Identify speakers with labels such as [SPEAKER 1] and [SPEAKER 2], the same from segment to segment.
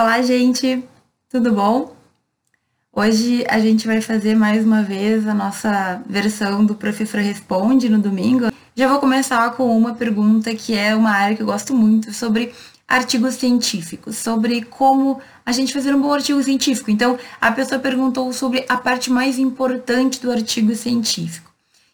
[SPEAKER 1] Olá, gente, tudo bom? Hoje a gente vai fazer mais uma vez a nossa versão do Professor Responde no domingo. Já vou começar com uma pergunta que é uma área que eu gosto muito sobre artigos científicos, sobre como a gente fazer um bom artigo científico. Então, a pessoa perguntou sobre a parte mais importante do artigo científico.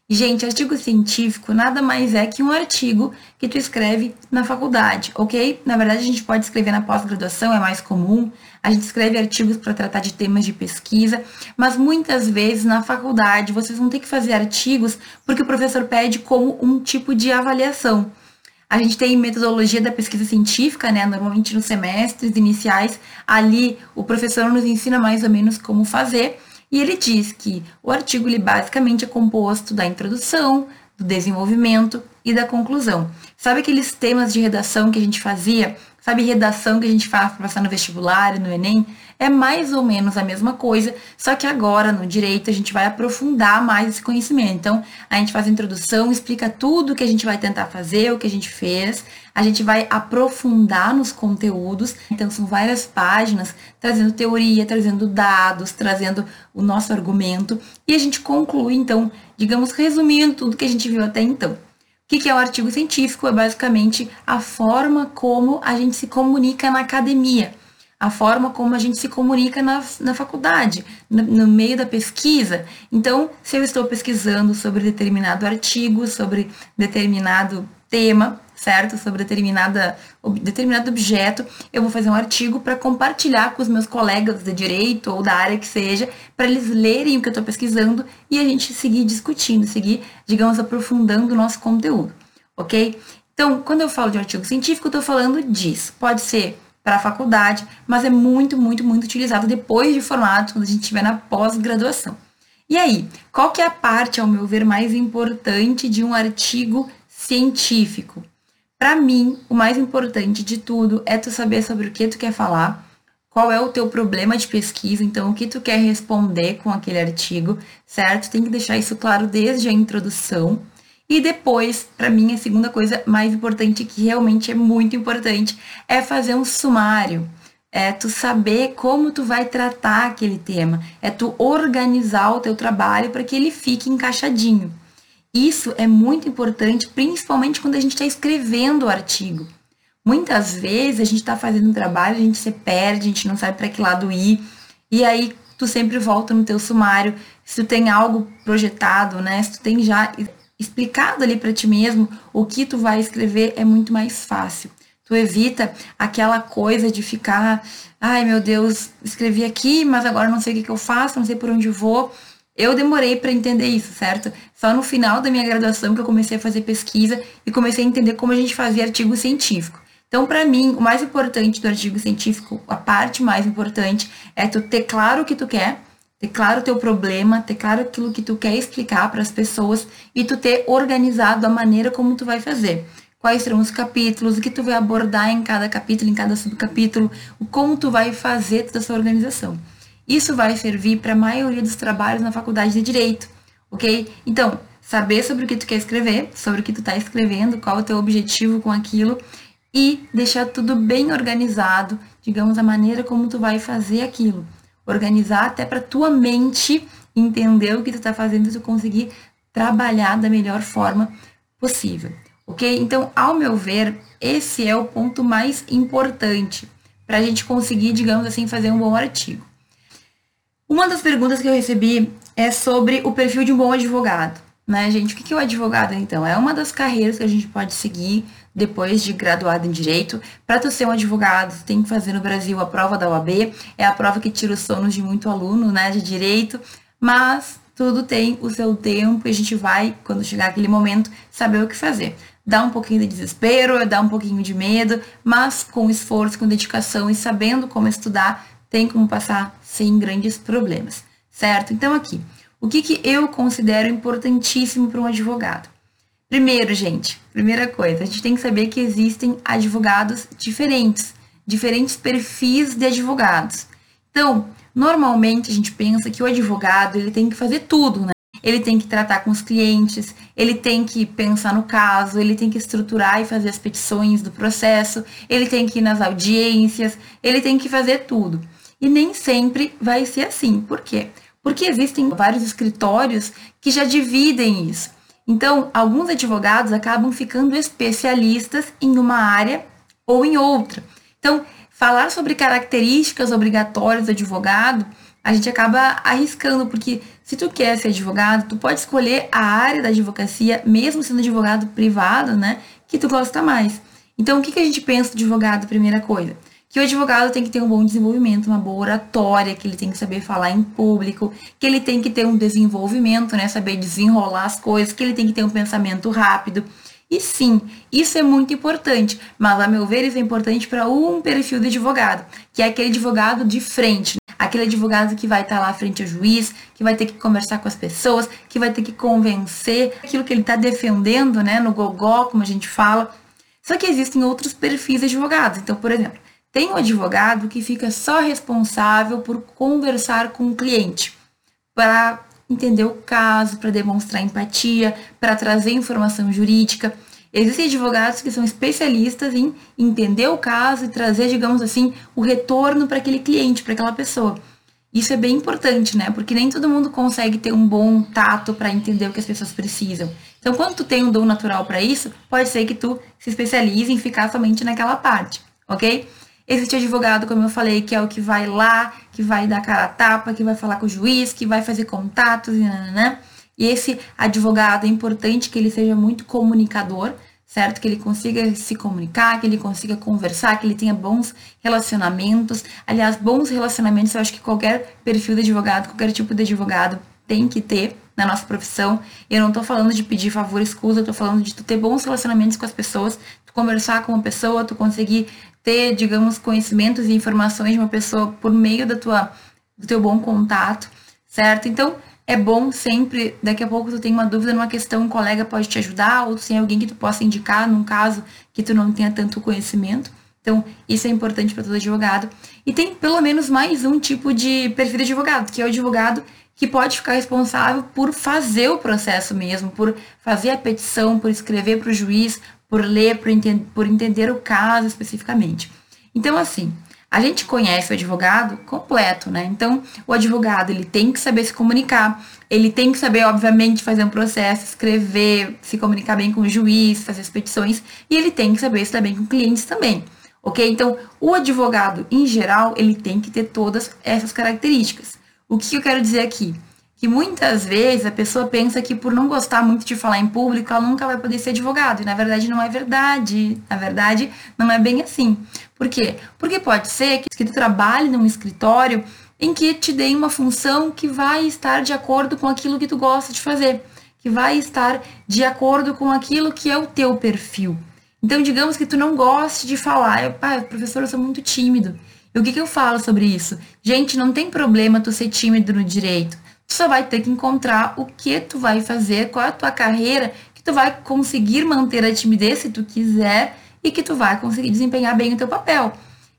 [SPEAKER 1] Gente, artigo científico nada mais é que um artigo que tu escreve na faculdade, ok? Na verdade, a gente pode escrever na pós-graduação, é mais comum. A gente escreve artigos para tratar de temas de pesquisa, mas muitas vezes na faculdade vocês vão ter que fazer artigos porque o professor pede como um tipo de avaliação. A gente tem metodologia da pesquisa científica, né? Normalmente nos semestres iniciais, ali o professor nos ensina mais ou menos como fazer. E ele diz que o artigo ele basicamente é composto da introdução, do desenvolvimento e da conclusão. Sabe aqueles temas de redação que a gente fazia? Sabe redação que a gente faz para passar no vestibular e no Enem? É mais ou menos a mesma coisa, só que agora no direito a gente vai aprofundar mais esse conhecimento. Então, a gente faz a introdução, explica tudo o que a gente vai tentar fazer, o que a gente fez, a gente vai aprofundar nos conteúdos. Então, são várias páginas trazendo teoria, trazendo dados, trazendo o nosso argumento. E a gente conclui, então, digamos, resumindo tudo que a gente viu até então. O que é o artigo científico? É basicamente a forma como a gente se comunica na academia a forma como a gente se comunica na, na faculdade, no, no, meio da pesquisa. Então, se eu estou pesquisando sobre determinado artigo, sobre determinado tema, certo? Sobre determinada, determinado objeto, eu vou fazer um artigo para compartilhar com os meus colegas de direito ou da área que seja, para eles lerem o que eu estou pesquisando e a gente seguir discutindo, seguir, digamos, aprofundando o nosso conteúdo, ok? Então, quando eu falo de artigo científico, eu estou falando disso. Pode ser para a faculdade, mas é muito, muito, muito utilizado depois de formado, quando a gente estiver na pós-graduação. E aí, qual que é a parte, ao meu ver, mais importante de um artigo científico? Para mim, o mais importante de tudo é tu saber sobre o que tu quer falar, qual é o teu problema de pesquisa, então o que tu quer responder com aquele artigo, certo? Tem que deixar isso claro desde a introdução. E depois, para mim, a segunda coisa mais importante, que realmente é muito importante, é fazer um sumário. É tu saber como tu vai tratar aquele tema. É tu organizar o teu trabalho para que ele fique encaixadinho. Isso é muito importante, principalmente quando a gente está escrevendo o artigo. Muitas vezes a gente está fazendo um trabalho, a gente se perde, a gente não sabe para que lado ir, e aí tu sempre volta no teu sumário. Se tu tem algo projetado, né? Se tu tem já explicado ali para ti mesmo o que tu vai escrever, é muito mais fácil. Tu evita aquela coisa de ficar, ai meu Deus, escrevi aqui, mas agora não sei o que, que eu faço, não sei por onde vou. Eu demorei para entender isso, certo? Só no final da minha graduação que eu comecei a fazer pesquisa e comecei a entender como a gente fazia artigo científico. Então, para mim, o mais importante do artigo científico, a parte mais importante, é tu ter claro o que tu quer, ter claro o teu problema, ter claro aquilo que tu quer explicar para as pessoas e tu ter organizado a maneira como tu vai fazer. Quais serão os capítulos, o que tu vai abordar em cada capítulo, em cada subcapítulo, como tu vai fazer toda essa organização. Isso vai servir para a maioria dos trabalhos na faculdade de direito, ok? Então, saber sobre o que tu quer escrever, sobre o que tu está escrevendo, qual é o teu objetivo com aquilo e deixar tudo bem organizado, digamos, a maneira como tu vai fazer aquilo. Organizar até para tua mente entender o que tu está fazendo e tu conseguir trabalhar da melhor forma possível, ok? Então, ao meu ver, esse é o ponto mais importante para a gente conseguir, digamos assim, fazer um bom artigo. Uma das perguntas que eu recebi é sobre o perfil de um bom advogado. Né, gente? O que é o advogado, então? É uma das carreiras que a gente pode seguir depois de graduado em Direito. Para tu ser um advogado, tu tem que fazer no Brasil a prova da OAB. É a prova que tira os sonos de muito aluno, né, de Direito. Mas tudo tem o seu tempo e a gente vai, quando chegar aquele momento, saber o que fazer. Dá um pouquinho de desespero, dá um pouquinho de medo, mas com esforço, com dedicação e sabendo como estudar, tem como passar sem grandes problemas, certo? Então aqui, o que, que eu considero importantíssimo para um advogado? Primeiro, gente, primeira coisa, a gente tem que saber que existem advogados diferentes, diferentes perfis de advogados. Então, normalmente a gente pensa que o advogado ele tem que fazer tudo, né? ele tem que tratar com os clientes, ele tem que pensar no caso, ele tem que estruturar e fazer as petições do processo, ele tem que ir nas audiências, ele tem que fazer tudo. E nem sempre vai ser assim. Por quê? Porque existem vários escritórios que já dividem isso. Então, alguns advogados acabam ficando especialistas em uma área ou em outra. Então, falar sobre características obrigatórias do advogado, a gente acaba arriscando, porque se tu quer ser advogado, tu pode escolher a área da advocacia, mesmo sendo advogado privado, né, que tu gosta mais. Então, o que, que a gente pensa do advogado, primeira coisa? Que o advogado tem que ter um bom desenvolvimento, uma boa oratória, que ele tem que saber falar em público, que ele tem que ter um desenvolvimento, né, saber desenrolar as coisas, que ele tem que ter um pensamento rápido. E sim, isso é muito importante, mas a meu ver isso é importante para um perfil de advogado, que é aquele advogado de frente, aquele advogado que vai estar tá lá frente ao juiz, que vai ter que conversar com as pessoas, que vai ter que convencer aquilo que ele está defendendo, né, no gogó, como a gente fala. Só que existem outros perfis de advogados. Então, por exemplo, tem um advogado que fica só responsável por conversar com o cliente, para entender o caso, para demonstrar empatia, para trazer informação jurídica. Existem advogados que são especialistas em entender o caso e trazer, digamos assim, o retorno para aquele cliente, para aquela pessoa. Isso é bem importante, né? Porque nem todo mundo consegue ter um bom tato para entender o que as pessoas precisam. Então, quando tu tem um dom natural para isso, pode ser que tu se especialize em ficar somente naquela parte, ok? Existe advogado, como eu falei, que é o que vai lá, que vai dar cara a tapa, que vai falar com o juiz, que vai fazer contatos, né? E esse advogado é importante que ele seja muito comunicador, certo? Que ele consiga se comunicar, que ele consiga conversar, que ele tenha bons relacionamentos. Aliás, bons relacionamentos, eu acho que qualquer perfil de advogado, qualquer tipo de advogado tem que ter na nossa profissão. Eu não tô falando de pedir favor, escusa, eu tô falando de tu ter bons relacionamentos com as pessoas, tu conversar com uma pessoa, tu conseguir ter, digamos, conhecimentos e informações de uma pessoa por meio da tua, do teu bom contato, certo? Então, é bom sempre, daqui a pouco tu tem uma dúvida numa questão, um colega pode te ajudar, ou tem alguém que tu possa indicar num caso que tu não tenha tanto conhecimento. Então, isso é importante para todo advogado. E tem pelo menos mais um tipo de perfil de advogado, que é o advogado que pode ficar responsável por fazer o processo mesmo, por fazer a petição, por escrever para o juiz, por ler, por, por entender o caso especificamente. Então, assim, a gente conhece o advogado completo, né? Então, o advogado, ele tem que saber se comunicar, ele tem que saber, obviamente, fazer um processo, escrever, se comunicar bem com o juiz, fazer as petições, e ele tem que saber estar bem com clientes também, ok? Então, o advogado, em geral, ele tem que ter todas essas características. O que eu quero dizer aqui? Que muitas vezes a pessoa pensa que por não gostar muito de falar em público, ela nunca vai poder ser advogado. E na verdade não é verdade. Na verdade, não é bem assim. Por quê? Porque pode ser que tu trabalhe num escritório em que te dê uma função que vai estar de acordo com aquilo que tu gosta de fazer, que vai estar de acordo com aquilo que é o teu perfil. Então, digamos que tu não goste de falar, eu, ah, professor, eu sou muito tímido. E o que, que eu falo sobre isso? Gente, não tem problema tu ser tímido no direito tu só vai ter que encontrar o que tu vai fazer, qual é a tua carreira, que tu vai conseguir manter a timidez se tu quiser e que tu vai conseguir desempenhar bem o teu papel.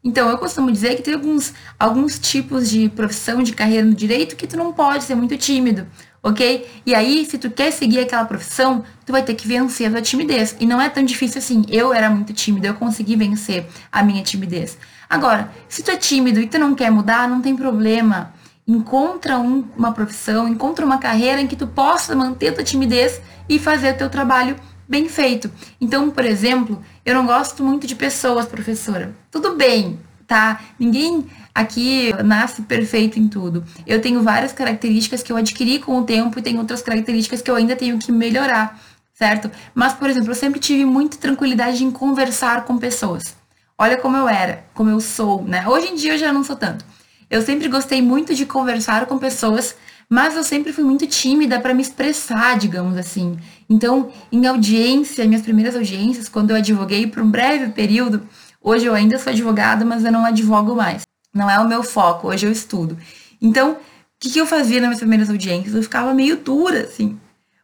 [SPEAKER 1] Então, eu costumo dizer que tem alguns, alguns tipos de profissão, de carreira no direito que tu não pode ser muito tímido, ok? E aí, se tu quer seguir aquela profissão, tu vai ter que vencer a tua timidez. E não é tão difícil assim. Eu era muito tímida, eu consegui vencer a minha timidez. Agora, se tu é tímido e tu não quer mudar, não tem problema encontra um, uma profissão, encontra uma carreira em que tu possa manter tua timidez e fazer o teu trabalho bem feito. Então, por exemplo, eu não gosto muito de pessoas, professora. Tudo bem, tá? Ninguém aqui nasce perfeito em tudo. Eu tenho várias características que eu adquiri com o tempo e tem outras características que eu ainda tenho que melhorar, certo? Mas, por exemplo, eu sempre tive muita tranquilidade em conversar com pessoas. Olha como eu era, como eu sou, né? Hoje em dia eu já não sou tanto. Eu sempre gostei muito de conversar com pessoas, mas eu sempre fui muito tímida para me expressar, digamos assim. Então, em audiência, minhas primeiras audiências, quando eu advoguei por um breve período, hoje eu ainda sou advogada, mas eu não advogo mais. Não é o meu foco, hoje eu estudo. Então, o que, que eu fazia nas minhas primeiras audiências? Eu ficava meio dura, assim.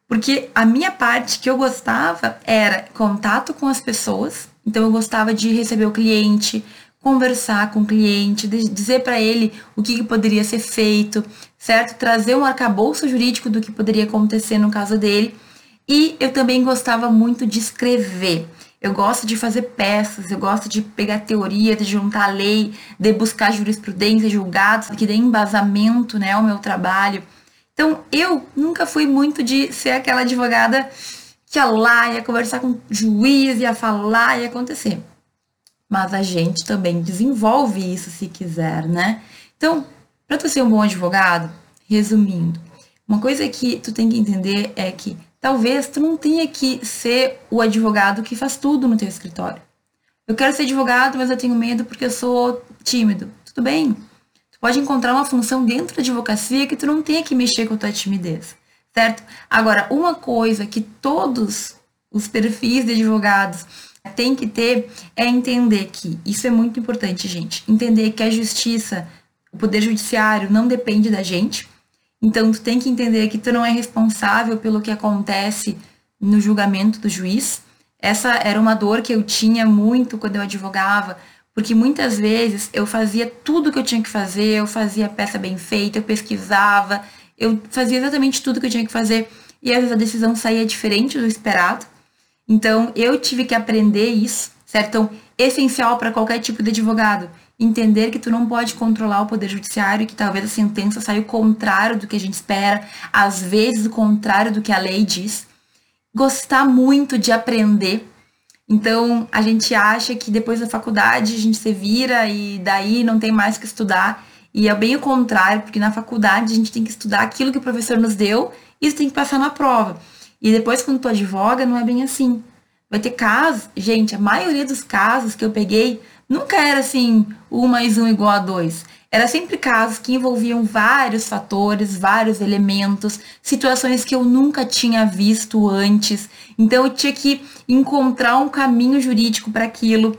[SPEAKER 1] Porque a minha parte que eu gostava era contato com as pessoas. Então, eu gostava de receber o cliente, conversar com o cliente, dizer para ele o que, que, poderia ser feito, certo? Trazer um arcabouço jurídico do que poderia acontecer no caso dele. E eu também gostava muito de escrever. Eu gosto de fazer peças, eu gosto de pegar teoria, de juntar lei, de buscar jurisprudência, julgados, que dê embasamento né, ao meu trabalho. Então, eu nunca fui muito de ser aquela advogada que ia lá, ia conversar com o juiz, ia falar, ia acontecer. Mas a gente também desenvolve isso se quiser, né? Então, para tu ser um bom advogado, resumindo, uma coisa que tu tem que entender é que talvez tu não tenha que ser o advogado que faz tudo no teu escritório. Eu quero ser advogado, mas eu tenho medo porque eu sou tímido. Tudo bem. Tu pode encontrar uma função dentro da advocacia que tu não tenha que mexer com a tua timidez, certo? Agora, uma coisa que todos os perfis de advogados têm que ter é entender que isso é muito importante, gente. Entender que a justiça, o poder judiciário não depende da gente, então, tu tem que entender que tu não é responsável pelo que acontece no julgamento do juiz. Essa era uma dor que eu tinha muito quando eu advogava, porque muitas vezes eu fazia tudo o que eu tinha que fazer, eu fazia a peça bem feita, eu pesquisava, eu fazia exatamente tudo que eu tinha que fazer e às vezes a decisão saía diferente do esperado. Então, eu tive que aprender isso, certo? Então, essencial para qualquer tipo de advogado entender que tu não pode controlar o poder judiciário e que talvez a sentença saia o contrário do que a gente espera, às vezes o contrário do que a lei diz. Gostar muito de aprender. Então, a gente acha que depois da faculdade a gente se vira e daí não tem mais que estudar. E é bem o contrário, porque na faculdade a gente tem que estudar aquilo que o professor nos deu e isso tem que passar na prova. E depois, quando tu advoga, não é bem assim. Vai ter casos, gente, a maioria dos casos que eu peguei Nunca era assim, um mais um igual a dois. Era sempre casos que envolviam vários fatores, vários elementos, situações que eu nunca tinha visto antes. Então eu tinha que encontrar um caminho jurídico para aquilo.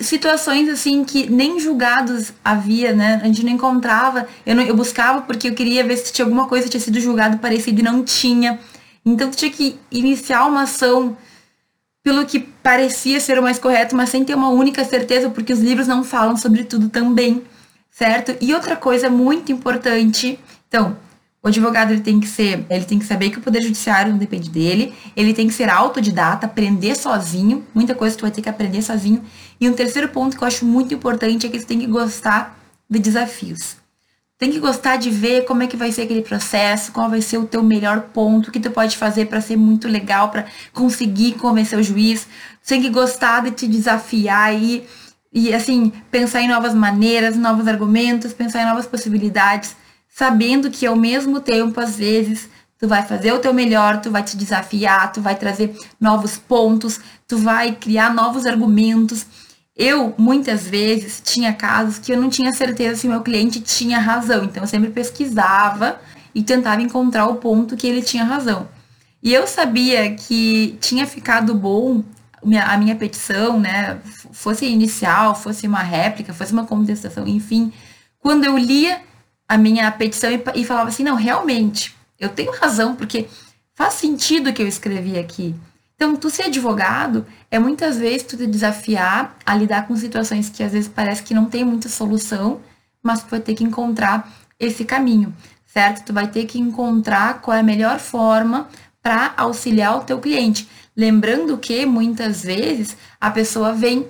[SPEAKER 1] Situações assim que nem julgados havia, né? A gente não encontrava. Eu, não, eu buscava porque eu queria ver se tinha alguma coisa que tinha sido julgado parecido e não tinha. Então tinha que iniciar uma ação pelo que parecia ser o mais correto, mas sem ter uma única certeza, porque os livros não falam sobre tudo também, certo? E outra coisa muito importante, então, o advogado ele tem que ser, ele tem que saber que o poder judiciário não depende dele, ele tem que ser autodidata, aprender sozinho, muita coisa tu vai ter que aprender sozinho. E um terceiro ponto que eu acho muito importante é que tu tem que gostar de desafios tem que gostar de ver como é que vai ser aquele processo, qual vai ser o teu melhor ponto, o que tu pode fazer para ser muito legal, para conseguir convencer o juiz. Tem que gostar de te desafiar e, e assim, pensar em novas maneiras, novos argumentos, pensar em novas possibilidades, sabendo que ao mesmo tempo, às vezes, tu vai fazer o teu melhor, tu vai te desafiar, tu vai trazer novos pontos, tu vai criar novos argumentos eu, muitas vezes, tinha casos que eu não tinha certeza se meu cliente tinha razão. Então, eu sempre pesquisava e tentava encontrar o ponto que ele tinha razão. E eu sabia que tinha ficado bom a minha petição, né? Fosse inicial, fosse uma réplica, fosse uma contestação, enfim. Quando eu lia a minha petição e, falava assim, não, realmente, eu tenho razão, porque faz sentido o que eu escrevi aqui. Então, tu ser advogado é muitas vezes tu te desafiar a lidar com situações que às vezes parece que não tem muita solução, mas tu vai ter que encontrar esse caminho, certo? Tu vai ter que encontrar qual é a melhor forma para auxiliar o teu cliente. Lembrando que muitas vezes a pessoa vem,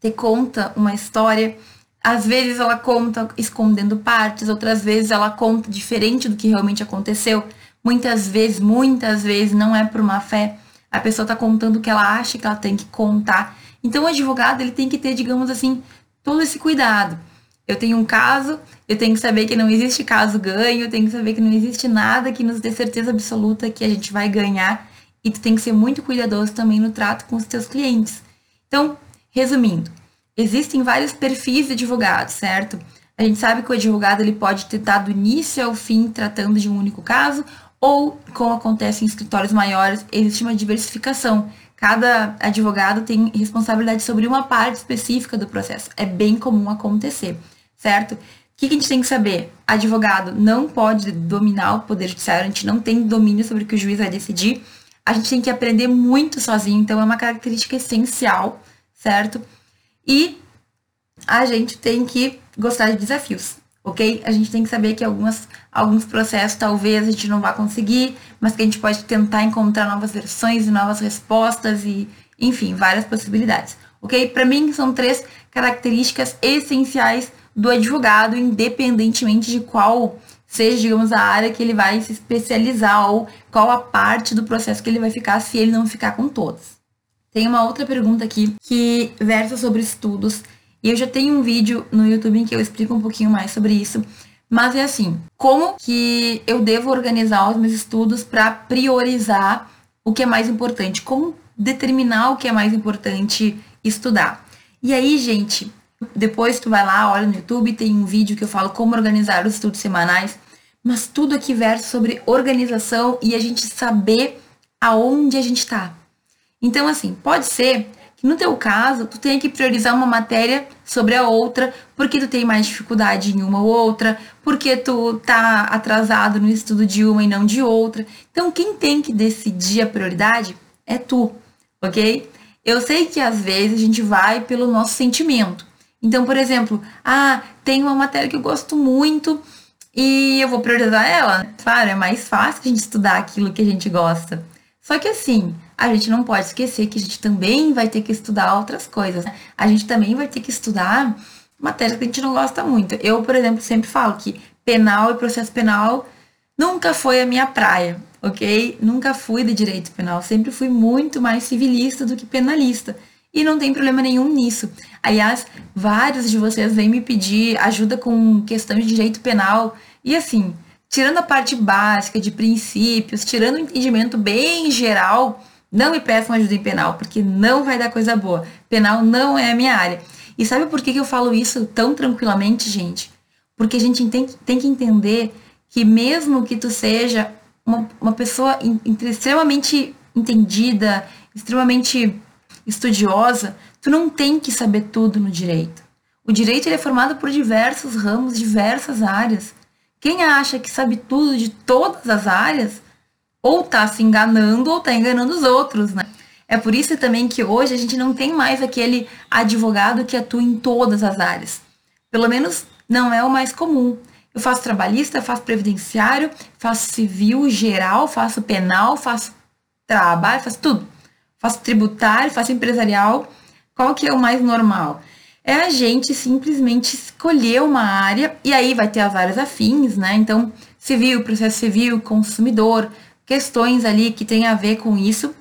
[SPEAKER 1] te conta uma história, às vezes ela conta escondendo partes, outras vezes ela conta diferente do que realmente aconteceu. Muitas vezes, muitas vezes não é por má fé a pessoa está contando o que ela acha que ela tem que contar. Então, o advogado ele tem que ter, digamos assim, todo esse cuidado. Eu tenho um caso, eu tenho que saber que não existe caso ganho, eu tenho que saber que não existe nada que nos dê certeza absoluta que a gente vai ganhar. E tu tem que ser muito cuidadoso também no trato com os teus clientes. Então, resumindo, existem vários perfis de advogados, certo? A gente sabe que o advogado ele pode ter dado início ao fim tratando de um único caso, ou, como acontece em escritórios maiores, existe uma diversificação. Cada advogado tem responsabilidade sobre uma parte específica do processo. É bem comum acontecer, certo? O que, a gente tem que saber? Advogado não pode dominar o poder judiciário, a gente não tem domínio sobre o que o juiz vai decidir. A gente tem que aprender muito sozinho, então é uma característica essencial, certo? E a gente tem que gostar de desafios, ok? A gente tem que saber que algumas, alguns processos talvez a gente não vá conseguir, mas que a gente pode tentar encontrar novas versões e novas respostas e, enfim, várias possibilidades, ok? Para mim, são três características essenciais do advogado, independentemente de qual seja, digamos, a área que ele vai se especializar ou qual a parte do processo que ele vai ficar, se ele não ficar com todas. Tem uma outra pergunta aqui que versa sobre estudos, e eu já tenho um vídeo no YouTube em que eu explico um pouquinho mais sobre isso, mas é assim, como que eu devo organizar os meus estudos para priorizar o que é mais importante? Como determinar o que é mais importante estudar? E aí, gente, depois tu vai lá, olha no YouTube, tem um vídeo que eu falo como organizar os estudos semanais, mas tudo aqui versa sobre organização e a gente saber aonde a gente está. Então, assim, pode ser que no teu caso, tu tenha que priorizar uma matéria sobre a outra, porque tu tem mais dificuldade em uma ou outra, porque tu tá atrasado no estudo de uma e não de outra. Então, quem tem que decidir a prioridade é tu, ok? Eu sei que às vezes a gente vai pelo nosso sentimento. Então, por exemplo, ah, tem uma matéria que eu gosto muito e eu vou priorizar ela. Claro, é mais fácil a gente estudar aquilo que a gente gosta. Só que assim, a gente não pode esquecer que a gente também vai ter que estudar outras coisas. A gente também vai ter que estudar matérias que a gente não gosta muito. Eu, por exemplo, sempre falo que penal e processo penal nunca foi a minha praia, ok? Nunca fui de direito penal, sempre fui muito mais civilista do que penalista. E não tem problema nenhum nisso. Aliás, vários de vocês vêm me pedir ajuda com questões de direito penal. E assim, tirando a parte básica de princípios, tirando o entendimento bem geral, não me peçam ajuda em penal, porque não vai dar coisa boa. Penal não é a minha área. E sabe por que, eu falo isso tão tranquilamente, gente? Porque a gente tem, que entender que mesmo que tu seja uma, pessoa extremamente entendida, extremamente estudiosa, tu não tem que saber tudo no direito. O direito é formado por diversos ramos, diversas áreas. Quem acha que sabe tudo de todas as áreas, ou está se enganando ou está enganando os outros, né? É por isso também que hoje a gente não tem mais aquele advogado que atua em todas as áreas. Pelo menos não é o mais comum. Eu faço trabalhista, faço previdenciário, faço civil geral, faço penal, faço trabalho, faço tudo faço tributário, faço empresarial. Qual que é o mais normal? É a gente simplesmente escolher uma área e aí vai ter as áreas afins, né? Então, civil, processo civil, consumidor, questões ali que tem a ver com isso,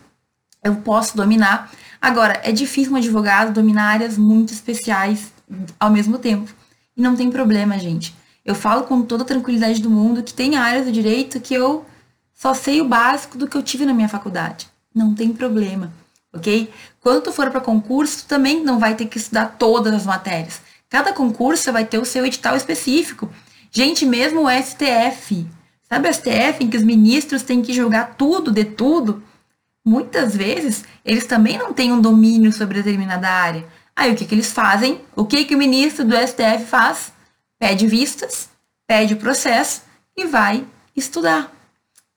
[SPEAKER 1] eu posso dominar. Agora, é difícil um advogado dominar áreas muito especiais ao mesmo tempo. E não tem problema, gente. Eu falo com toda a tranquilidade do mundo que tem áreas do direito que eu só sei o básico do que eu tive na minha faculdade não tem problema, ok? Quando tu for para concurso, tu também não vai ter que estudar todas as matérias. Cada concurso vai ter o seu edital específico. Gente, mesmo o STF, sabe o STF em que os ministros têm que julgar tudo de tudo? Muitas vezes eles também não têm um domínio sobre determinada área. Aí o que, que eles fazem? O que, que o ministro do STF faz? Pede vistas, pede o processo e vai estudar.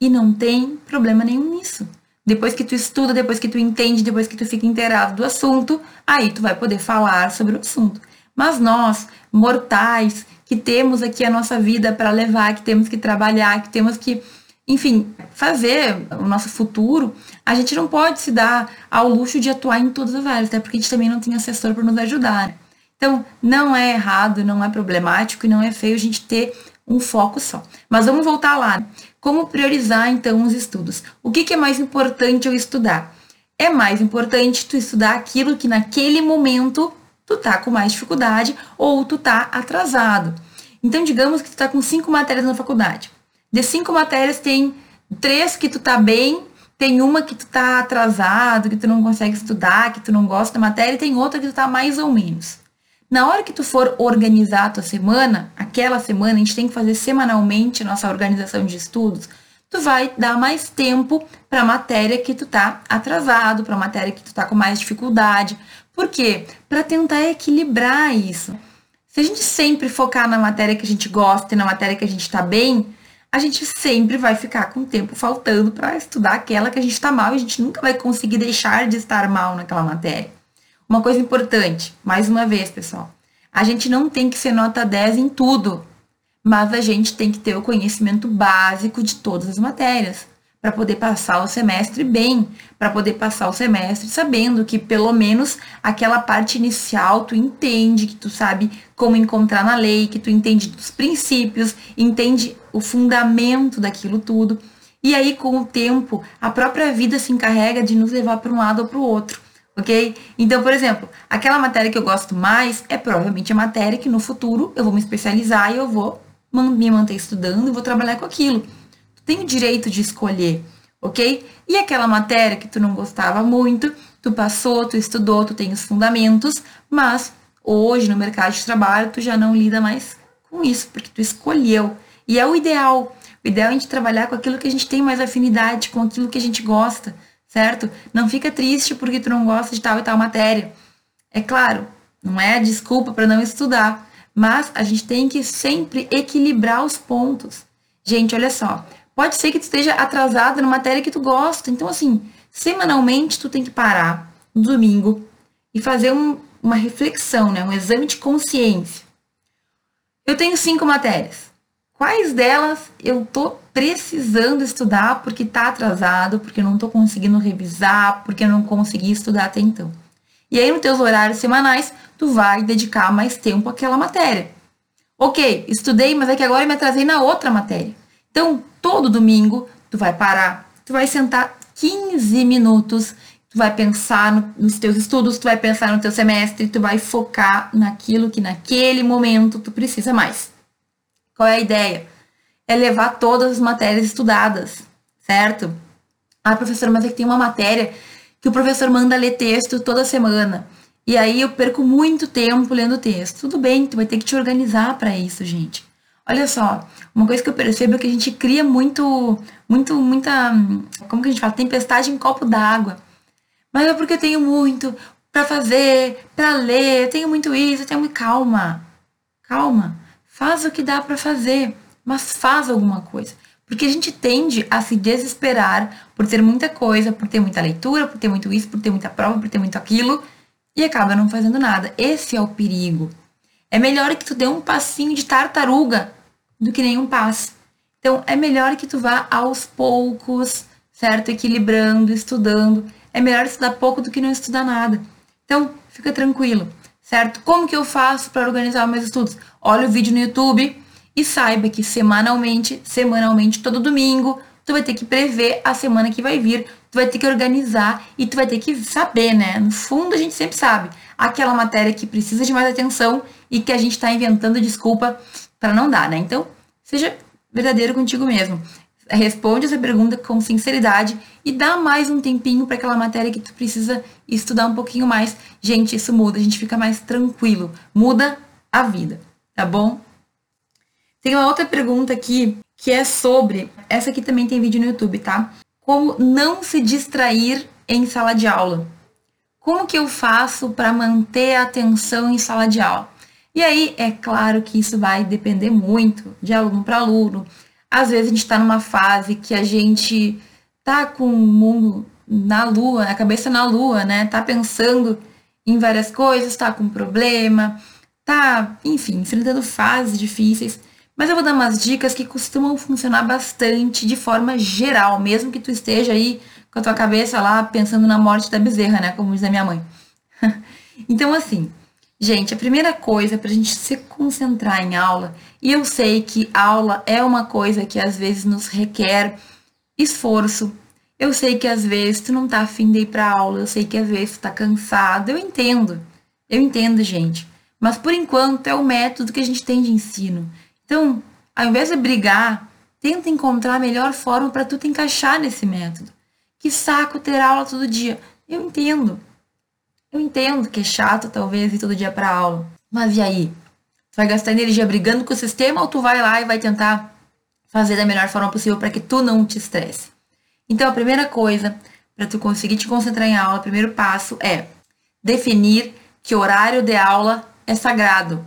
[SPEAKER 1] E não tem problema nenhum nisso. Depois que tu estuda, depois que tu entende, depois que tu fica inteirado do assunto, aí tu vai poder falar sobre o assunto. Mas nós, mortais, que temos aqui a nossa vida para levar, que temos que trabalhar, que temos que, enfim, fazer o nosso futuro, a gente não pode se dar ao luxo de atuar em todas as áreas, até porque a gente também não tem assessor para nos ajudar. Né? Então, não é errado, não é problemático e não é feio a gente ter um foco só. Mas vamos voltar lá. Como priorizar então os estudos? O que, que é mais importante eu estudar? É mais importante tu estudar aquilo que naquele momento tu tá com mais dificuldade ou tu tá atrasado. Então, digamos que tu tá com cinco matérias na faculdade. De cinco matérias, tem três que tu tá bem, tem uma que tu tá atrasado, que tu não consegue estudar, que tu não gosta da matéria, e tem outra que tu tá mais ou menos. Na hora que tu for organizar a tua semana, aquela semana, a gente tem que fazer semanalmente nossa organização de estudos, tu vai dar mais tempo para a matéria que tu tá atrasado, para a matéria que tu tá com mais dificuldade. Por quê? Para tentar equilibrar isso. Se a gente sempre focar na matéria que a gente gosta e na matéria que a gente está bem, a gente sempre vai ficar com tempo faltando para estudar aquela que a gente está mal e a gente nunca vai conseguir deixar de estar mal naquela matéria. Uma coisa importante, mais uma vez, pessoal, A gente não tem que ser nota 10 em tudo, mas a gente tem que ter o conhecimento básico de todas as matérias para poder passar o semestre bem, para poder passar o semestre sabendo que pelo menos aquela parte inicial tu entende, que tu sabe como encontrar na lei, que tu entende dos princípios, entende o fundamento daquilo tudo. E aí com o tempo, a própria vida se encarrega de nos levar para um lado ou para o outro. Ok? Então, por exemplo, aquela matéria que eu gosto mais é provavelmente a matéria que no futuro eu vou me especializar e eu vou me manter estudando e vou trabalhar com aquilo tem o direito de escolher, ok? E aquela matéria que tu não gostava muito, tu passou, tu estudou, tu tem os fundamentos, mas hoje no mercado de trabalho tu já não lida mais com isso, porque tu escolheu. E é o ideal. O ideal é a gente trabalhar com aquilo que a gente tem mais afinidade, com aquilo que a gente gosta, certo? Não fica triste porque tu não gosta de tal e tal matéria. É claro, não é desculpa para não estudar, mas a gente tem que sempre equilibrar os pontos. Gente, olha só, Pode ser que tu esteja atrasada na matéria que tu gosta. Então, assim, semanalmente tu tem que parar no domingo e fazer um, uma reflexão, né? Um exame de consciência. Eu tenho cinco matérias. Quais delas eu tô precisando estudar porque tá atrasado, porque eu não tô conseguindo revisar, porque eu não consegui estudar até então? E aí, nos teus horários semanais, tu vai dedicar mais tempo àquela matéria. Ok, estudei, mas é que agora eu me atrasei na outra matéria. Então, todo domingo, tu vai parar, tu vai sentar 15 minutos, tu vai pensar no, nos teus estudos, tu vai pensar no teu semestre, tu vai focar naquilo que naquele momento tu precisa mais. Qual é a ideia? É levar todas as matérias estudadas, certo? Ah, professor, mas é que tem uma matéria que o professor manda ler texto toda semana. E aí eu perco muito tempo lendo texto. Tudo bem, tu vai ter que te organizar para isso, gente. Olha só, uma coisa que eu percebo é que a gente cria muito, muito, muita, como que a gente fala, tempestade em copo d'água. Mas é porque eu tenho muito para fazer, para ler, eu tenho muito isso, eu tenho muito calma. Calma. Faz o que dá para fazer, mas faz alguma coisa. Porque a gente tende a se desesperar por ter muita coisa, por ter muita leitura, por ter muito isso, por ter muita prova, por ter muito aquilo, e acaba não fazendo nada. Esse é o perigo. É melhor que tu dê um passinho de tartaruga do que nenhum passo. Então, é melhor que tu vá aos poucos, certo? Equilibrando, estudando. É melhor estudar pouco do que não estudar nada. Então, fica tranquilo, certo? Como que eu faço para organizar meus estudos? Olha o vídeo no YouTube e saiba que semanalmente, semanalmente, todo domingo, tu vai ter que prever a semana que vai vir, tu vai ter que organizar e tu vai ter que saber, né? No fundo, a gente sempre sabe aquela matéria que precisa de mais atenção e que a gente está inventando desculpa para não dar, né? Então, seja verdadeiro contigo mesmo. Responde essa pergunta com sinceridade e dá mais um tempinho para aquela matéria que tu precisa estudar um pouquinho mais. Gente, isso muda, a gente fica mais tranquilo, muda a vida, tá bom? Tem uma outra pergunta aqui que é sobre, essa aqui também tem vídeo no YouTube, tá? Como não se distrair em sala de aula. Como que eu faço para manter a atenção em sala de aula? E aí, é claro que isso vai depender muito de aluno para aluno. Às vezes a gente está numa fase que a gente tá com o mundo na lua, a cabeça na lua, né? Tá pensando em várias coisas, tá com problema, tá, enfim, enfrentando fases difíceis. Mas eu vou dar umas dicas que costumam funcionar bastante de forma geral, mesmo que tu esteja aí com a tua cabeça lá pensando na morte da bezerra, né? Como diz a minha mãe. então, assim, gente, a primeira coisa para a gente se concentrar em aula, e eu sei que aula é uma coisa que às vezes nos requer esforço. Eu sei que às vezes tu não tá afim de ir pra aula, eu sei que às vezes tu tá cansado, eu entendo. Eu entendo, gente. Mas por enquanto é o método que a gente tem de ensino. Então, ao invés de brigar, tenta encontrar a melhor forma para tu te encaixar nesse método. Que saco ter aula todo dia. Eu entendo. Eu entendo que é chato, talvez, ir todo dia para aula. Mas e aí? Tu vai gastar energia brigando com o sistema ou tu vai lá e vai tentar fazer da melhor forma possível para que tu não te estresse? Então, a primeira coisa para tu conseguir te concentrar em aula, o primeiro passo é definir que horário de aula é sagrado.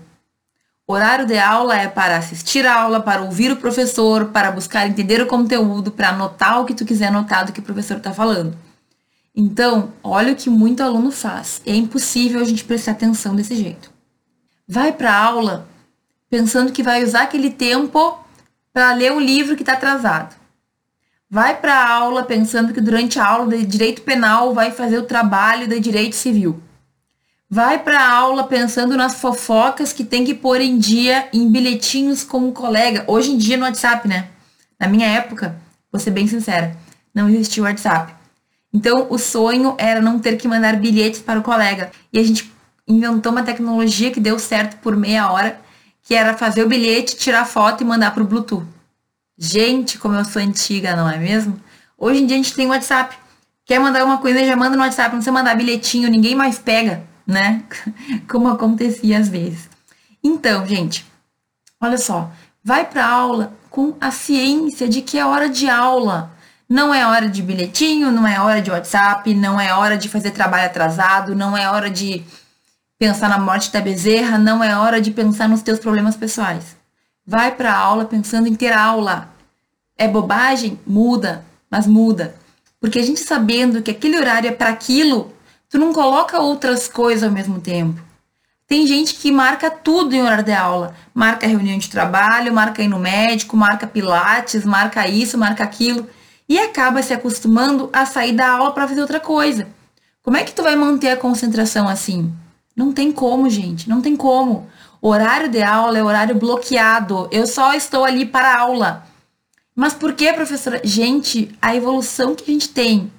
[SPEAKER 1] Horário de aula é para assistir a aula, para ouvir o professor, para buscar entender o conteúdo, para anotar o que tu quiser anotar do que o professor está falando. Então, olha o que muito aluno faz. É impossível a gente prestar atenção desse jeito. vai para aula pensando que vai usar aquele tempo para ler um livro que está atrasado. Vai para a aula pensando que durante a aula de direito penal vai fazer o trabalho de direito civil. Vai para a aula pensando nas fofocas que tem que pôr em dia em bilhetinhos com o colega. Hoje em dia no WhatsApp, né? Na minha época, vou ser bem sincera, não existia o WhatsApp. Então, o sonho era não ter que mandar bilhetes para o colega. E a gente inventou uma tecnologia que deu certo por meia hora, que era fazer o bilhete, tirar foto e mandar para o Bluetooth. Gente, como eu sou antiga, não é mesmo? Hoje em dia a gente tem WhatsApp. Quer mandar uma coisa, já manda no WhatsApp. Não precisa mandar bilhetinho, ninguém mais pega, né? Como acontecia às vezes. Então, gente, olha só. Vai para aula com a ciência de que é hora de aula. Não é hora de bilhetinho, não é hora de WhatsApp, não é hora de fazer trabalho atrasado, não é hora de pensar na morte da bezerra, não é hora de pensar nos teus problemas pessoais. Vai para a aula pensando em ter aula. É bobagem? Muda, mas muda. Porque a gente sabendo que aquele horário é para aquilo, tu não coloca outras coisas ao mesmo tempo. Tem gente que marca tudo em horário de aula. Marca reunião de trabalho, marca ir no médico, marca pilates, marca isso, marca aquilo e acaba se acostumando a sair da aula para fazer outra coisa. Como é que tu vai manter a concentração assim? Não tem como, gente, não tem como. Horário de aula é horário bloqueado. Eu só estou ali para aula. Mas por que, professora? Gente, a evolução que a gente tem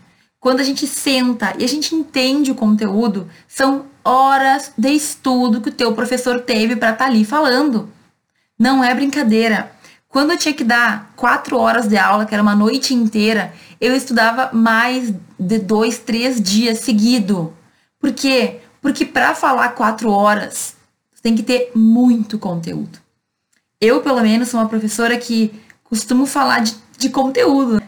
[SPEAKER 1] quando a gente senta e a gente entende o conteúdo, são horas de estudo que o teu professor teve para estar tá ali falando. Não é brincadeira. Quando eu tinha que dar quatro horas de aula, que era uma noite inteira, eu estudava mais de dois, três dias seguido. Por quê? Porque para falar quatro horas, tem que ter muito conteúdo. Eu, pelo menos, sou uma professora que costumo falar de, de conteúdo.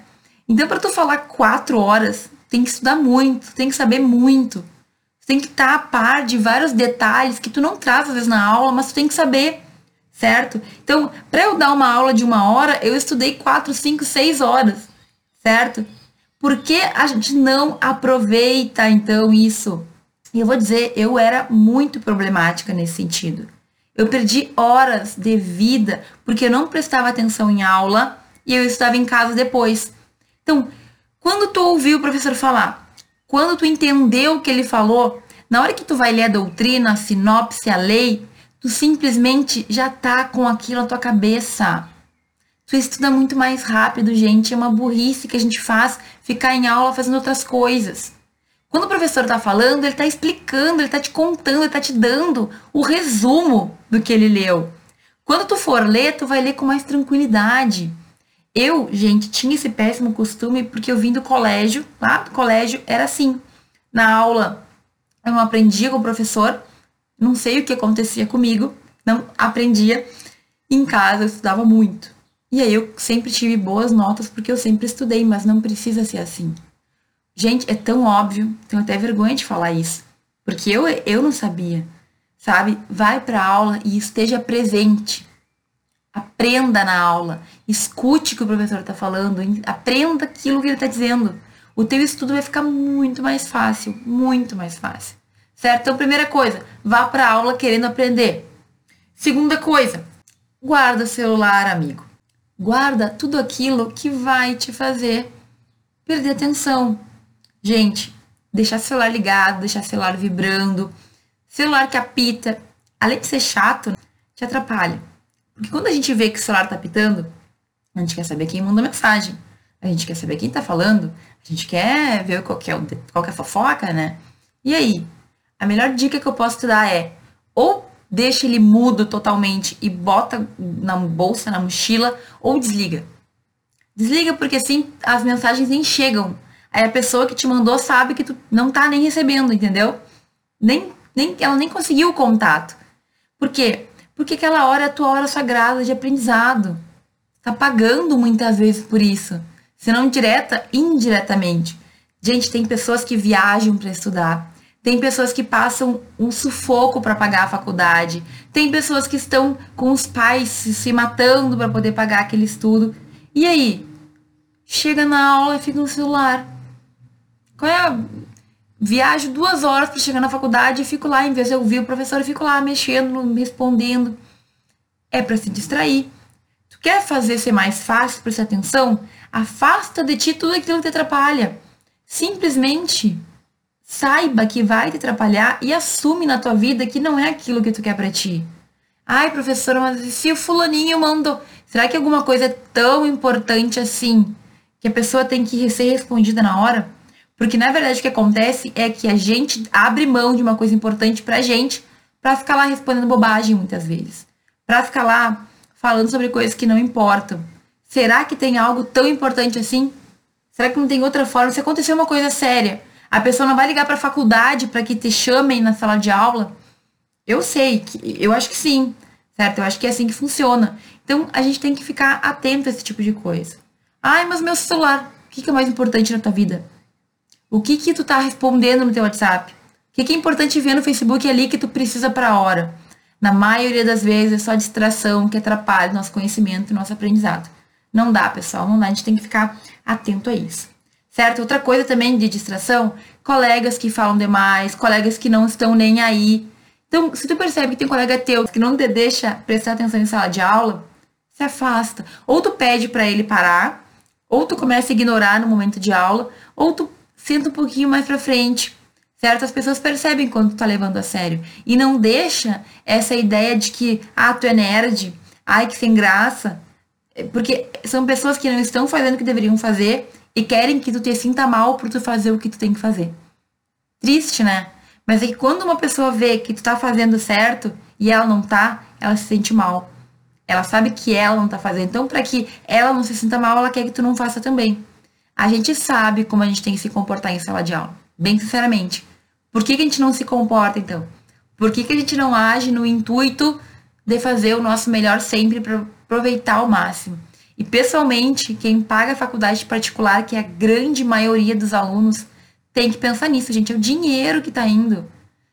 [SPEAKER 1] Então, para tu falar quatro horas, tem que estudar muito, tem que saber muito. Tem que estar a par de vários detalhes que tu não traz às vezes na aula, mas tu tem que saber certo? Então, para eu dar uma aula de uma hora, eu estudei quatro, cinco, seis horas, certo? Por que a gente não aproveita então isso? E eu vou dizer, eu era muito problemática nesse sentido. Eu perdi horas de vida porque eu não prestava atenção em aula e eu estava em casa depois. Então, quando tu ouviu o professor falar, quando tu entendeu o que ele falou, na hora que tu vai ler a doutrina, a sinopse, a lei, Tu simplesmente já tá com aquilo na tua cabeça. Tu estuda muito mais rápido, gente. É uma burrice que a gente faz ficar em aula fazendo outras coisas. Quando o professor tá falando, ele tá explicando, ele tá te contando, ele tá te dando o resumo do que ele leu. Quando tu for ler, tu vai ler com mais tranquilidade. Eu, gente, tinha esse péssimo costume porque eu vim do colégio, lá do colégio era assim. Na aula, eu não aprendia com o professor, não sei o que acontecia comigo, não aprendia. Em casa eu estudava muito. E aí eu sempre tive boas notas porque eu sempre estudei, mas não precisa ser assim. Gente, é tão óbvio, tenho até vergonha de falar isso, porque eu, eu não sabia, sabe? Vai para aula e esteja presente. Aprenda na aula, escute o que o professor está falando, aprenda aquilo que ele está dizendo. O teu estudo vai ficar muito mais fácil, muito mais fácil. Certo? Então, primeira coisa, vá para aula querendo aprender. Segunda coisa, guarda celular, amigo. Guarda tudo aquilo que vai te fazer perder atenção. Gente, deixar celular ligado, deixar celular vibrando, celular que apita, além de ser chato, te atrapalha. Porque quando a gente vê que o celular tá apitando, a gente quer saber quem mandou mensagem. A gente quer saber quem tá falando. A gente quer ver qual que é, qual que é a fofoca, né? E aí, a melhor dica que eu posso te dar é ou deixa ele mudo totalmente e bota na bolsa, na mochila, ou desliga. Desliga porque assim as mensagens nem chegam. Aí a pessoa que te mandou sabe que tu não tá nem recebendo, entendeu? Nem, nem, ela nem conseguiu o contato. Por quê? Porque aquela hora é a tua hora sagrada de aprendizado. Tá pagando muitas vezes por isso. Se não direta, indiretamente. Gente, tem pessoas que viajam para estudar. Tem pessoas que passam um sufoco para pagar a faculdade. Tem pessoas que estão com os pais se matando para poder pagar aquele estudo. E aí? Chega na aula e fica no celular. Qual é a... viajo duas horas para chegar na faculdde e fico lá, em vez de ouvir o professor, eu fico lá mexendo, respondendo. É para se distrair. Tu quer fazer ser mais fácil, prestar atenção? Afasta de ti tudo aquilo que te atrapalha. Simplesmente saiba que vai te atrapalhar e assume na tua vida que não é aquilo que tu quer para ti. Ai, professora, mas se o fulaninho mandou, será que alguma coisa é tão importante assim que a pessoa tem que ser respondida na hora? Porque na verdade o que acontece é que a gente abre mão de uma coisa importante pra gente para ficar lá respondendo bobagem muitas vezes. Para ficar lá falando sobre coisas que não importam. Será que tem algo tão importante assim? Será que não tem outra forma? Se acontecer uma coisa séria, a pessoa não vai ligar para a faculdade para que te chamem na sala de aula? Eu sei, que, eu acho que sim, certo? Eu acho que é assim que funciona. Então a gente tem que ficar atento a esse tipo de coisa. Ai, mas meu celular, o que é mais importante na tua vida? O que que tu tá respondendo no teu WhatsApp? O que, que é importante ver no Facebook ali que tu precisa para a hora? Na maioria das vezes é só distração que atrapalha nosso conhecimento e nosso aprendizado. Não dá, pessoal, não dá. A gente tem que ficar atento a isso. Certo? Outra coisa também de distração, colegas que falam demais, colegas que não estão nem aí. Então, se tu percebe que tem um colega teu que não te deixa prestar atenção em sala de aula, se afasta. Ou tu pede para ele parar, ou tu começa a ignorar no momento de aula, ou tu senta um pouquinho mais para frente, certo? As pessoas percebem quando tu tá levando a sério. E não deixa essa ideia de que, ah, tu é nerd, ai, que sem graça. Porque são pessoas que não estão fazendo o que deveriam fazer e querem que tu te sinta mal por tu fazer o que tu tem que fazer. Triste, né? Mas é que quando uma pessoa vê que tu tá fazendo certo e ela não tá, ela se sente mal. Ela sabe que ela não tá fazendo. Então, para que ela não se sinta mal, ela quer que tu não faça também. A gente sabe como a gente tem que se comportar em sala de aula. Bem sinceramente. Por que, que a gente não se comporta, então? Por que, que a gente não age no intuito de fazer o nosso melhor sempre para aproveitar ao máximo? E, pessoalmente, quem paga a faculdade particular, que é a grande maioria dos alunos, tem que pensar nisso, gente. É o dinheiro que está indo,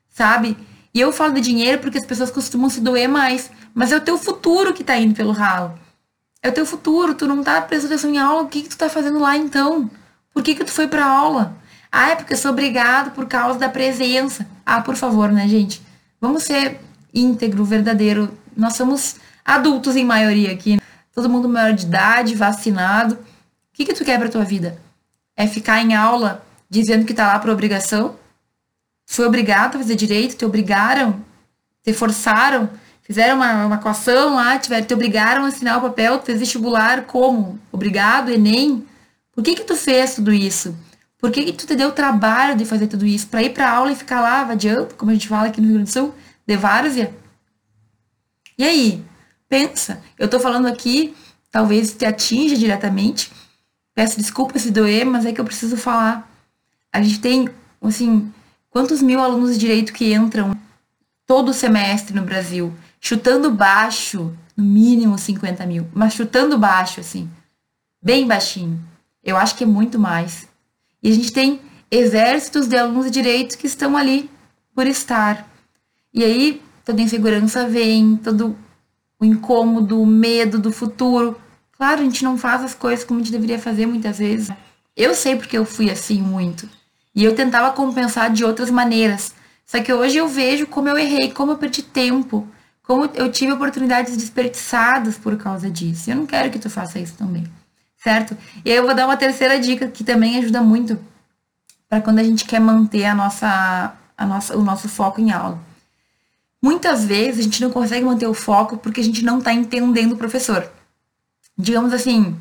[SPEAKER 1] sabe? E eu falo de dinheiro porque as pessoas costumam se doer mais, mas é o teu futuro que está indo pelo ralo. É o teu futuro, tu não tá prestando atenção em aula, o que, que tu tá fazendo lá então? Por que, que tu foi pra aula? Ah, é porque eu sou obrigado por causa da presença. Ah, por favor, né, gente? Vamos ser íntegro, verdadeiro. Nós somos adultos em maioria aqui. Todo mundo maior de idade, vacinado. O que, que tu quer pra tua vida? É ficar em aula dizendo que tá lá por obrigação? Foi obrigado a fazer direito? Te obrigaram? Te forçaram? fizeram uma, uma equação lá, tiveram, te obrigaram a assinar o papel, tu fez vestibular como? Obrigado, Enem? Por que que tu fez tudo isso? Por que que tu te deu o trabalho de fazer tudo isso? Para ir para aula e ficar lá, vadiando, como a gente fala aqui no Rio Grande do Sul, de várzea? E aí? Pensa, eu tô falando aqui, talvez te atinja diretamente, peço desculpa se doer, mas é que eu preciso falar. A gente tem, assim, quantos mil alunos de direito que entram todo semestre no Brasil? chutando baixo, no mínimo 50 mil, mas chutando baixo, assim, bem baixinho. Eu acho que é muito mais. E a gente tem exércitos de alunos de direito que estão ali por estar. E aí toda insegurança vem, todo incômodo, o medo do futuro. Claro, a gente não faz as coisas como a gente deveria fazer muitas vezes. Eu sei porque eu fui assim muito. E eu tentava compensar de outras maneiras. Só que hoje eu vejo como eu errei, como eu perdi tempo, como eu tive oportunidades desperdiçadas por causa disso. Eu não quero que tu faça isso também, certo? E aí eu vou dar uma terceira dica que também ajuda muito para quando a gente quer manter a nossa, a nossa, o nosso foco em aula. Muitas vezes a gente não consegue manter o foco porque a gente não está entendendo o professor. Digamos assim,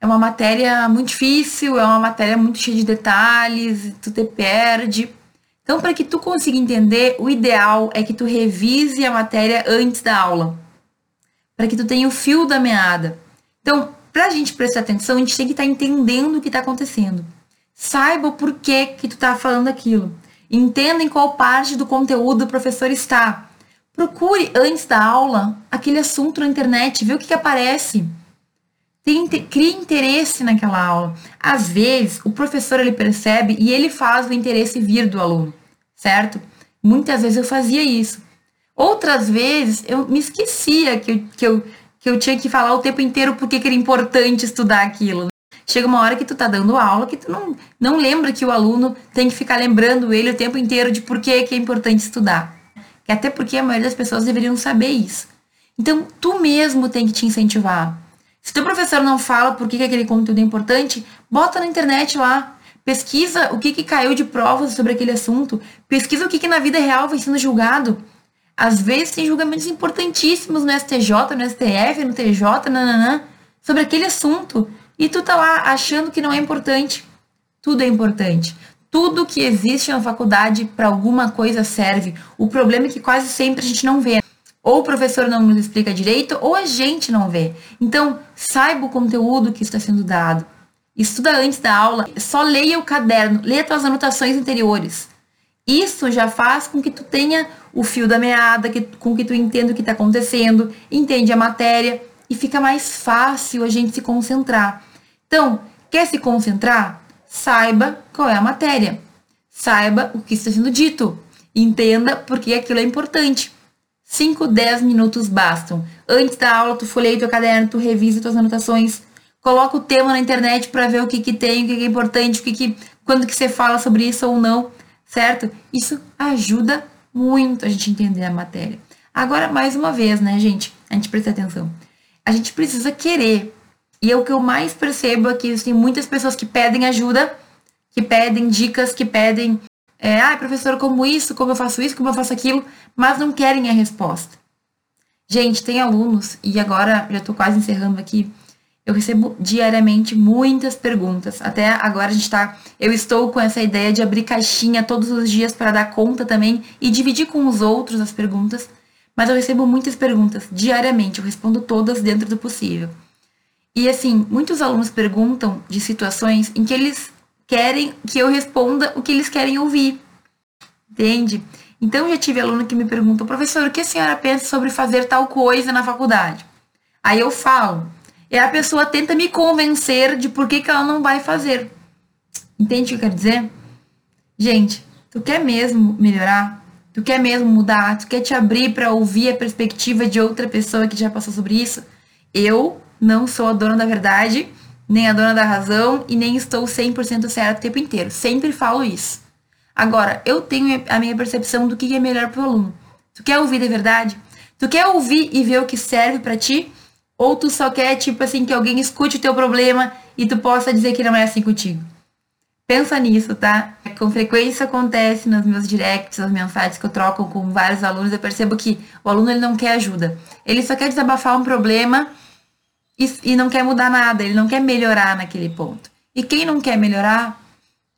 [SPEAKER 1] é uma matéria muito difícil, é uma matéria muito cheia de detalhes, tu te perde. Então, para que tu consiga entender, o ideal é que tu revise a matéria antes da aula, para que tu tenha o fio da meada. Então, para a gente prestar atenção, a gente tem que estar tá entendendo o que está acontecendo. Saiba o porquê que tu está falando aquilo. Entenda em qual parte do conteúdo o professor está. Procure antes da aula aquele assunto na internet, vê o que, que aparece. Crie interesse naquela aula. Às vezes, o professor ele percebe e ele faz o interesse vir do aluno, certo? Muitas vezes eu fazia isso. Outras vezes eu me esquecia que eu, que eu, que eu tinha que falar o tempo inteiro porque que era importante estudar aquilo. Chega uma hora que tu tá dando aula que tu não, não lembra que o aluno tem que ficar lembrando ele o tempo inteiro de por que é importante estudar. E até porque a maioria das pessoas deveriam saber isso. Então, tu mesmo tem que te incentivar. Se teu professor não fala por que, que aquele conteúdo é importante, bota na internet lá. Pesquisa o que, que caiu de provas sobre aquele assunto. Pesquisa o que, que na vida real vai sendo julgado. Às vezes tem julgamentos importantíssimos no STJ, no STF, no TJ, nananã, sobre aquele assunto. E tu tá lá achando que não é importante. Tudo é importante. Tudo que existe na faculdade para alguma coisa serve. O problema é que quase sempre a gente não vê. Ou o professor não nos explica direito, ou a gente não vê. Então, saiba o conteúdo que está sendo dado. Estuda antes da aula, só leia o caderno, leia suas anotações anteriores. Isso já faz com que tu tenha o fio da meada, que, com que tu entenda o que está acontecendo, entende a matéria e fica mais fácil a gente se concentrar. Então, quer se concentrar? Saiba qual é a matéria. Saiba o que está sendo dito. Entenda por que aquilo é importante. 5, 10 minutos bastam. Antes da aula, tu folheia teu caderno, tu revisa tuas anotações, coloca o tema na internet para ver o que, que tem, o que, que é importante, o que, que quando que você fala sobre isso ou não, certo? Isso ajuda muito a gente entender a matéria. Agora, mais uma vez, né, gente? A gente precisa atenção. A gente precisa querer. E é o que eu mais percebo é que tem muitas pessoas que pedem ajuda, que pedem dicas, que pedem, é, ah, professor, como isso, como eu faço isso, como eu faço aquilo, mas não querem a resposta. Gente, tem alunos, e agora já estou quase encerrando aqui, eu recebo diariamente muitas perguntas. Até agora a gente tá. Eu estou com essa ideia de abrir caixinha todos os dias para dar conta também e dividir com os outros as perguntas. Mas eu recebo muitas perguntas diariamente, eu respondo todas dentro do possível. E assim, muitos alunos perguntam de situações em que eles querem que eu responda o que eles querem ouvir. Entende? Então já tive aluno que me pergunta, professor, o que a senhora pensa sobre fazer tal coisa na faculdade? Aí eu falo, e a pessoa tenta me convencer de por que, que ela não vai fazer. Entende o que eu quero dizer? Gente, tu quer mesmo melhorar? Tu quer mesmo mudar? Tu quer te abrir para ouvir a perspectiva de outra pessoa que já passou sobre isso? Eu não sou a dona da verdade, nem a dona da razão e nem estou 100% certo o tempo inteiro. Sempre falo isso. Agora, eu tenho a minha percepção do que é melhor para o aluno. Tu quer ouvir de verdade? Tu quer ouvir e ver o que serve para ti? Ou tu só quer, tipo assim, que alguém escute o teu problema e tu possa dizer que não é assim contigo? Pensa nisso, tá? Com frequência acontece nos meus directs, nas mensagens que eu troco com vários alunos, eu percebo que o aluno ele não quer ajuda. Ele só quer desabafar um problema e, e não quer mudar nada, ele não quer melhorar naquele ponto. E quem não quer melhorar,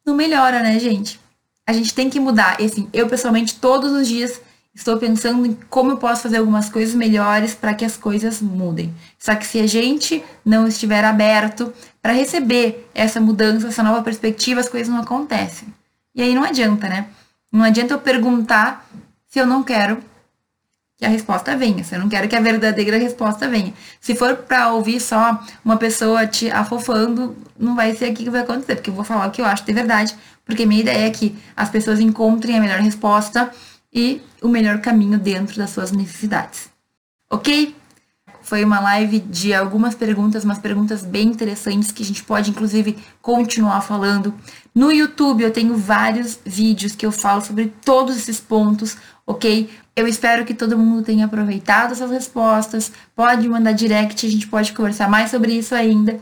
[SPEAKER 1] não melhora, né, gente? A gente tem que mudar. E assim, eu pessoalmente, todos os dias, Estou pensando em como eu posso fazer algumas coisas melhores para que as coisas mudem. Só que se a gente não estiver aberto para receber essa mudança, essa nova perspectiva, as coisas não acontecem. E aí não adianta, né? Não adianta eu perguntar se eu não quero que a resposta venha, se eu não quero que a verdadeira resposta venha. Se for para ouvir só uma pessoa te afofando, não vai ser aqui que vai acontecer, porque eu vou falar o que eu acho de verdade, porque minha ideia é que as pessoas encontrem a melhor resposta e o melhor caminho dentro das suas necessidades. Ok? Foi uma live de algumas perguntas, umas perguntas bem interessantes que a gente pode, inclusive, continuar falando. No YouTube eu tenho vários vídeos que eu falo sobre todos esses pontos, ok? Eu espero que todo mundo tenha aproveitado essas respostas. Pode mandar direct, a gente pode conversar mais sobre isso ainda.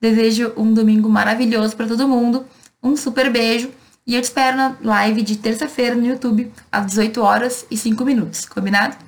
[SPEAKER 1] Desejo um domingo maravilhoso para todo mundo. Um super beijo e eu te espero na live de terça-feira no YouTube, às 18 horas e 5 minutos. Combinado?